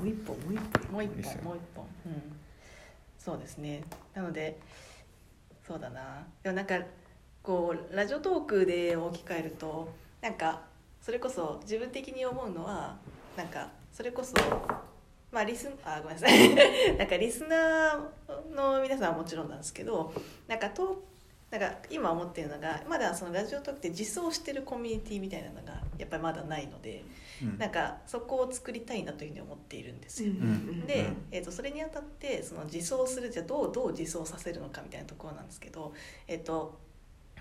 もう一本もう一本もう一本。もう一本。うん。そうですね。なのでそうだな。でもなんかこうラジオトークで置き換えるとなんかそれこそ自分的に思うのはなんかそれこそまあリスあごめんなさい。なんかリスナーの皆さんはもちろんなんですけどなんかとなんか今思ってるのがまだそのラジオトークで実装してるコミュニティみたいなのがやっぱりまだないのでうん。なんかそこを作りたいなというふうに思っているんですよ。ん。でうん、えー、とそれにあたってその自走するじゃあどうどう自走させるのかみたいなところなんですけど、えっと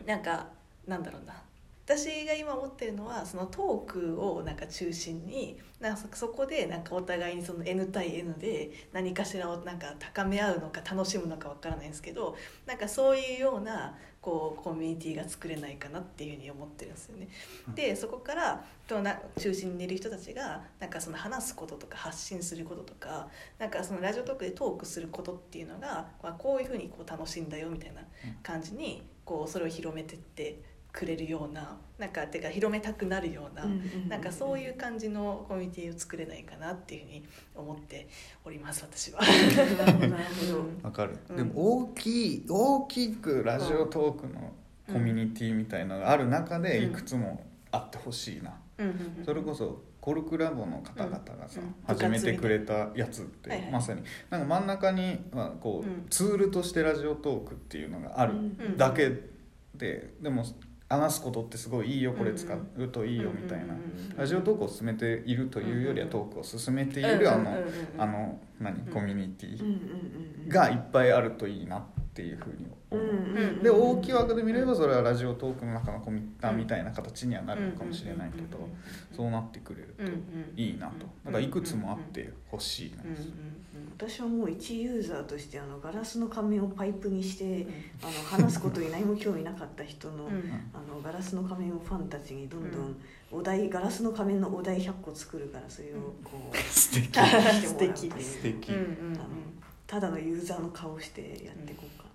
なんかなんだろうな私が今思ってるのはそのトークをなんか中心になんかそそこでなんかお互いにその N 対 N で何かしらをなんか高め合うのか楽しむのかわからないんですけどなんかそういうようなこうコミュニティが作れないかなっていうふうに思ってるんですよね。でそこからとな中心にいる人たちがなんかその話すこととか発信することとかなんかそのラジオトークでトークすることっていうのが、まあ、こういうふうにこう楽しいんだよみたいな感じにこうそれを広めてってくれるようななんかてか広めたくなるような、なんかそういう感じのコミュニティを作れないかなっていうふうに思っております私は。なるほどなるほど。わかる、うん。でも大きい大きくラジオトークのコミュニティみたいなのがある中でうん。いくつもあってほしいな、うんうんうん。それこそコルクラボの方々がさ、うん。始めてくれたやつって、はいはい。まさに。なんか真ん中にはこう、うん。ツールとしてラジオトークっていうのがあるうん。だけで、でも話すことってすごいいいよこれ使うといいよみたいな、ラジオトークを進めているというよりはトークを進めているあの、あの何コミュニティがいっぱいあるといいなっていうふうにで大きい枠で見ればそれはラジオトークの中のコミッターみたいな形にはなるのかもしれないけどそうなってくれるといいなと。だからいくつもあってほしいな。うんうんうん私はもう一ユーザーとしてあのガラスの仮面をパイプにしてあの話すことに何も興味なかった人の,、あのガラスの仮面をファンたちにどんどんお題ガラスの仮面のお題100個作るからそれをこう、素敵。素敵。素敵。うんうんあのただのユーザーの顔してやっていこうか、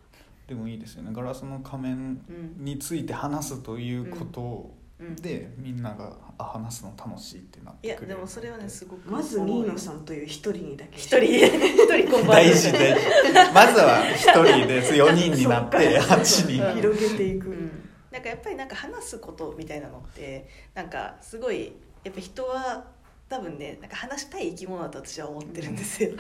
でもいいですよね。ガラスの仮面うんについて話すということうん。でみんながあ話すの楽しいってなっいやてくれるでもそれはねすごくまずニーノさんという一人にだけ。一人。一人コンバー大ジョン事大事。まずは一人で4 人になって8人。うん。広げていく、うん。なんかやっぱりなんか話すことみたいなのってなんかすごいやっぱ人は多分ねなんか話したい生き物だと私は思ってるんですよ。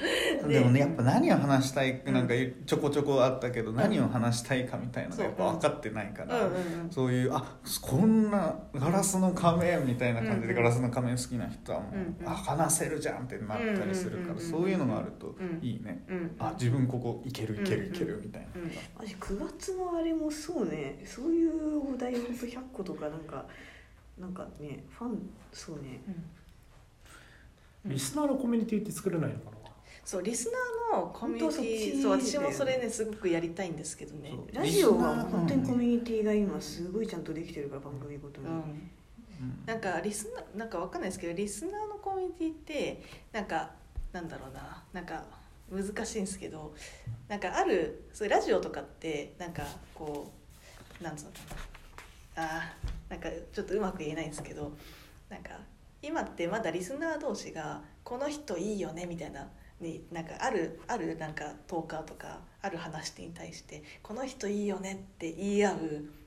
でもねやっぱ何を話したいうんなんかちょこちょこあったけどん。何を話したいかみたいなのがやっぱ分かってないから、そういうあこんなガラスの仮面みたいな感じでうんガラスの仮面好きな人はもう、あ話せるじゃんってなったりするから、そういうのがあるとうんいいね、うんあ自分ここいけるいけるいけるうんみたいな、うん。マジ9月のあれもそうね。そういうお題ほんと100個とかなんかなんかねファンそうね。うんリスナーのコミュニティって作れないのかな？そうリスナーのコミュニティそう私もそれねすごくやりたいんですけどね。ラジオは本当にコミュニティが今すごいちゃんとできてるから番組ごとに、うん。うん。なんかリスナーなんかわかんないですけどリスナーのコミュニティってなんかなんだろうな。なんか難しいんですけど。なんかあるそういうラジオとかってなんかこうなんつうの？かなあーなんかちょっとうまく言えないんですけど。なんか今ってまだリスナー同士が「この人いいよね」みたいなになんかあるあるなんかトーカーとかある話に対して「この人いいよね」って言い合う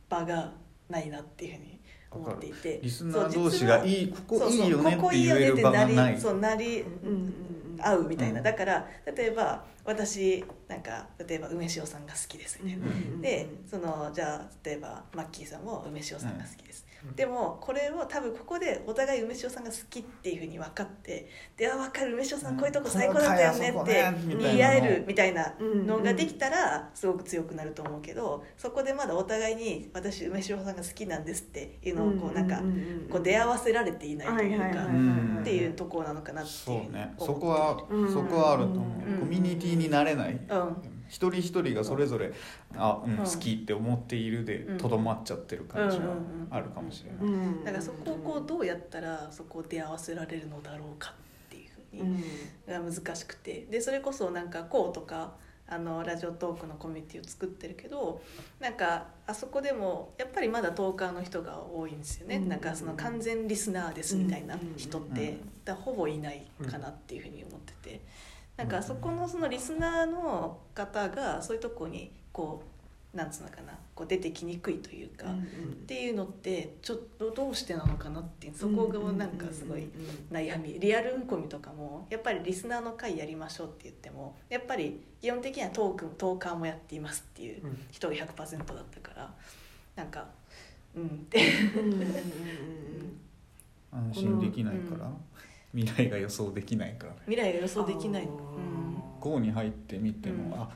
場がないなっていうふうに思っていて。リスナー同士がいいいここいいよねって言える場がない。そうなりうんうんうん合うみたいな、うんだから例えば私なんか例えば梅塩さんが好きですみたいな、うんでそのじゃあ例えばマッキーさんも梅塩さんが好きです、うん。でもこれを多分ここでお互い梅塩さんが好きっていうふうに分かってであ分かる梅塩さんこういうとこ最高だったよねうん。って言い合えるみたいなのがうんできたらすごく強くなると思うけどそこでまだお互いに私梅塩さんが好きなんですっていうのをこうなんかこう出会わせられていないというかっていうところなのかなってそいううね。思ってそこはうんそこはあると思うんうコミュニティになれない。うん。一人一人がそれぞれあうんうん。好きって思っているでうん。とどまっちゃってる感じはあるかもしれない。うん。だからそこをこうどうやったらそこを出会わせられるのだろうかっていうふうにうん。が難しくて。でそれこそなんかこうとかあのラジオトークのコミュニティを作ってるけどなんかあそこでもやっぱりまだトーカーの人が多いんですよね、うん。なんかその完全リスナーですみたいな人って、うんだほぼいないかなっていうふうに思ってて、なんかあそこのそのリスナーの方がそういうとこにこうなんつうのかなこう出てきにくいというか。っていうのってちょっとどうしてなのかなっていうそこがなんかすごい悩み。リアルうんこみとかもやっぱりリスナーの会やりましょうって言ってもやっぱり基本的にはトークトーカーもやっていますっていううん。人が100%だったからなんかうん。って 安心できないから、未来が予想できないから。未来が予想できない、うん、午に入ってみても、うん。あ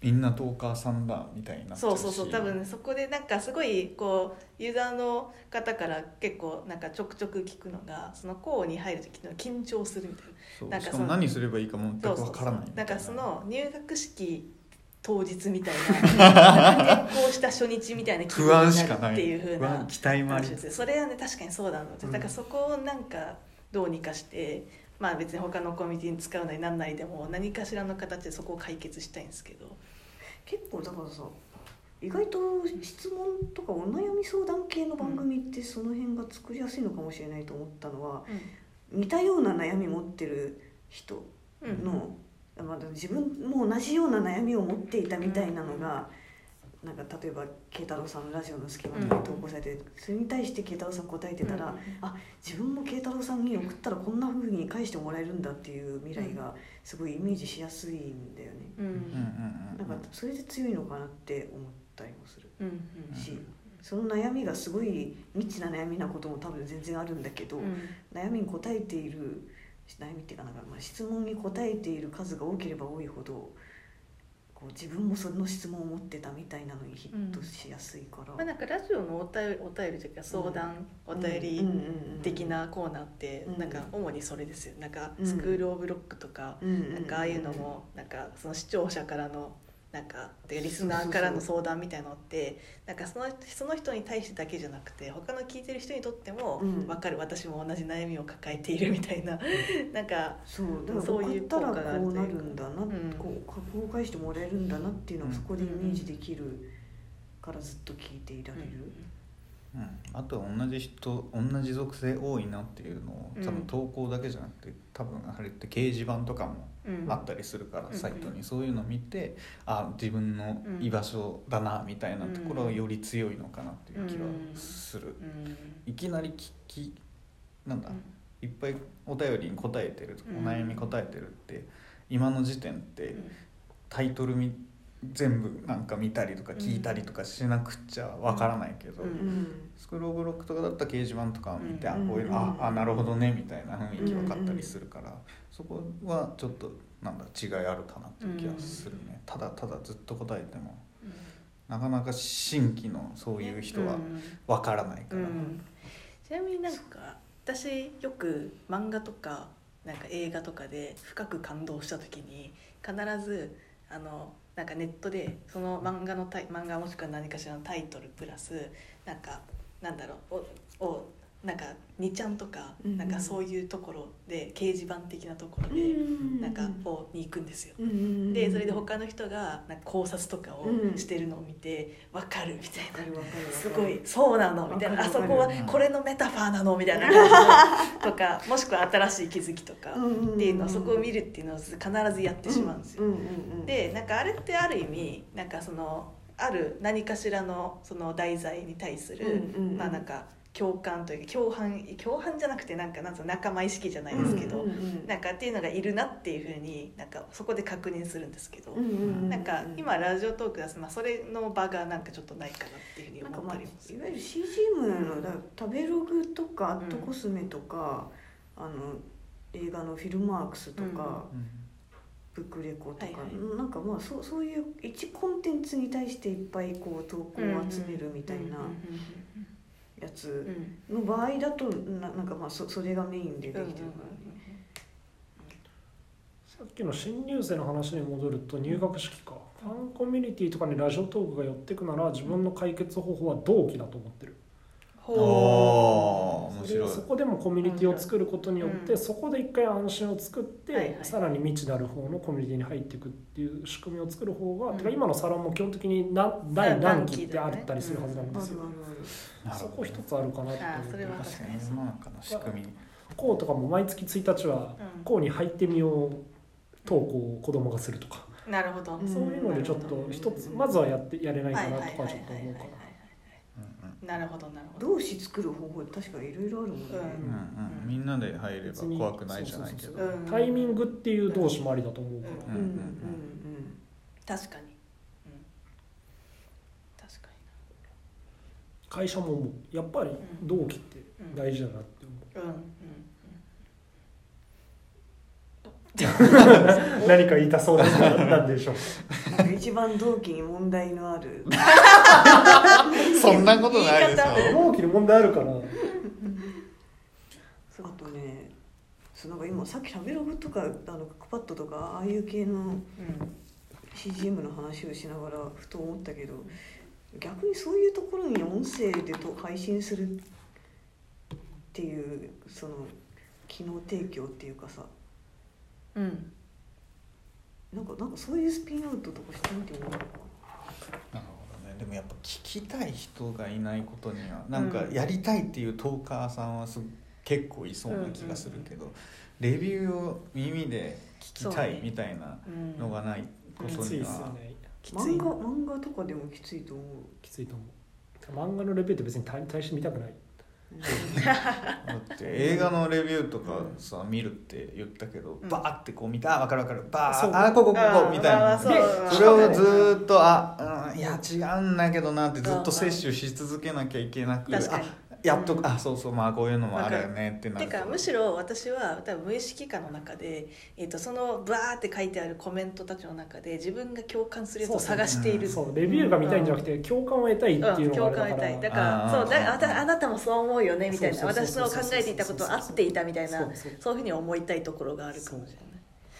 みんなトーカーさんだみたいになそううそうそう多分ねそこでなんかすごいこうユーザーの方から結構なんかちょくちょく聞くのがその校に入る時の緊張するみたいな。そうなんかしかも何すればいいか全くそうそうそう。わからないないんなかその入学式当日みたいな転校した初日みたいな気分になるしかないっていう風な不安期待もありそれはね確かにそうだの。でうん。だからそこをなんかどうにかしてまあ別に他のコミュニティに使うなりなんなりでも何かしらの形でそこを解決したいんですけど。結構だからさ意外と質問とかお悩み相談系の番組ってその辺が作りやすいのかもしれないと思ったのは似たような悩み持ってる人うん。の、まあ、自分も同じような悩みを持っていたみたいなのが、なんか例えば慶太郎さんのラジオの隙間とかに投稿されて、それに対して慶太郎さん答えてたら、あ自分も慶太郎さんに送ったらこんな風に返してもらえるんだっていう未来がすごいイメージしやすいんだよね。うん。うんうんうんうん。なんかそれで強いのかなって思ったりもする。うんうんし、その悩みがすごい未知な悩みなことも多分全然あるんだけど、悩みに答えている悩みっていうかなんか、まあ、質問に答えている数が多ければ多いほどこう自分もその質問を持ってたみたいなのにヒットしやすいから。まあなんかラジオのお便りお便りというか相談、お便り的なコーナーってうん。なんか主にそれですよ。なんかうん。スクール・オブ・ロックとか、うん。なんかああいうのもなんかその視聴者からのなんかリスナーからの相談みたいなのってなんかそのその人に対してだけじゃなくて他の聞いてる人にとってもうん。分かる。私も同じ悩みを抱えているみたいな。なんかそうだからそういう効果があるというか。こうなるんだな、ん。こうこう返してもらえるんだなっていうのをそこでイメージできるからずっと聞いていられる。うん、あとは同じ人同じ属性多いなっていうのをうん。多分投稿だけじゃなくて多分あれって掲示板とかもうん。あったりするから、うん。サイトに。そういうの見てあ自分の居場所だなみたいなところがより強いのかなっていう気はする、うん。いきなり聞きなんだ、うん。いっぱいお便りに答えてるうん。お悩み答えてるって今の時点ってタイトルみ全部なんか見たりとか聞いたりとかしなくちゃわからないけど、うんうん。スクローブロックとかだったら掲示板とかを見て、うんあこういうああなるほどねみたいな雰囲気分かったりするから、そこはちょっとなんだ違いあるかなっていう気がするね、ただただずっと答えてもなかなか新規のそういう人はうん分からないから、うん。ちなみになんか私よく漫画とかなんか映画とかで深く感動した時に必ずあのなんかネットでその漫画のタイ漫画もしくは何かしらのタイトルプラスなんかなんだろうおおなんか2ちゃんとか、うんなんかそういうところで掲示板的なところで、なんかをに行くんですよ。でそれで他の人がなんか考察とかをしてるのを見て分かるみたいな。すごいそうなのみたいな。あそこはこれのメタファーなのみたいな感じの とかもしくは新しい気づきとかっていうのをそこを見るっていうのを必ずやってしまうんですよ。でなんかあれってある意味なんかそのある何かしらのその題材に対する、まあなんか共感というか共犯共犯じゃなくてなんかなんつうの仲間意識じゃないですけど、うんうんうんなんかっていうのがいるなっていうふうになんかそこで確認するんですけど、うんうんうんなんか今ラジオトークだと、まあ、それの場がなんかちょっとないかなっていうふうに思ったりもする。わゆる CGM のだから食べログとかアットコスメとか、あの映画のフィルマークスとか、うんブックレコとか、はいはい。なんかまあそうそういう一コンテンツに対していっぱいこう投稿を集めるみたいなやつの場合だとななんかまあそそれがメインでできてるからね。さっきの新入生の話に戻ると入学式か。ファンコミュニティとかにラジオトークが寄ってくなら自分の解決方法は同期だと思ってる面白い。そこでもコミュニティを作ることによって、うん。そこで一回安心を作って、はいはい。さらに未知なる方のコミュニティに入っていくっていう仕組みを作る方が、うん。てか今のサロンも基本的に何第何期ってあったりするはずなんあですよ、るあるあるそこ一つあるかなって思ってあそれは確かに世の中の仕組み。こうとかも毎月1日はうん。こうに入ってみよう投稿を子供がするとか、なるほど、うんそういうのでちょっと一つまずはやってやれないかなとかはちょっと思うかな。なるほどなるほど。同志作る方法確かにいろいろあるもんね、うん。うんうん。みんなで入れば怖くないじゃないけど。タイミングっていう動詞もありだと思うから、うんうんうん確かに、うん、確か会社もやっぱり同期って大事だなって思う、にうんうん 何か言いたそうですがなんでしょう一番同期に問題のある。そんなことないですよ同期に問題あるかな。あとねそうなんか今さっき食べログとかあのクックパッドとかああいう系のうん。CGM の話をしながらふと思ったけど逆にそういうところに音声でと配信するっていうその機能提供っていうかさ。うんなんかなんかそういうスピンアウトとかしてみてもいいのかな？るほどね。でもやっぱ聞きたい人がいないことにはなんかやりたいっていうトーカーさんはす結構いそうな気がするけど、レビューを耳で聞きたいみたいなうんのがないこときついには、っすよね。きつい。漫画漫画とかでもきついと思う。きついと思う。漫画のレビューって別に大大して見たくないだって映画のレビューとかさ見るって言ったけど、うん。バーってこう見たあ分かる分かる。バそう。ーあここここみたいな。まあそそれをずーっとあ、うん、いや違うんだけどなってずっと摂取し続けなきゃいけなく確かに。あやっと、うん。あそうそうまあこういうのもあるよねってなるてかむしろ私は多分無意識化の中で、えー、とそのバーって書いてあるコメントたちの中で自分が共感するやつを探している。そうレビューが見たいんじゃなくて共感を得たいっていうのがあ共るから。感を得たい。だからそうだあたあなたもそう思うよねみたいな。そうそう私のそうそう考えていたことは合っていたみたいなそうそう。そういうふうに思いたいところがあるかもしれない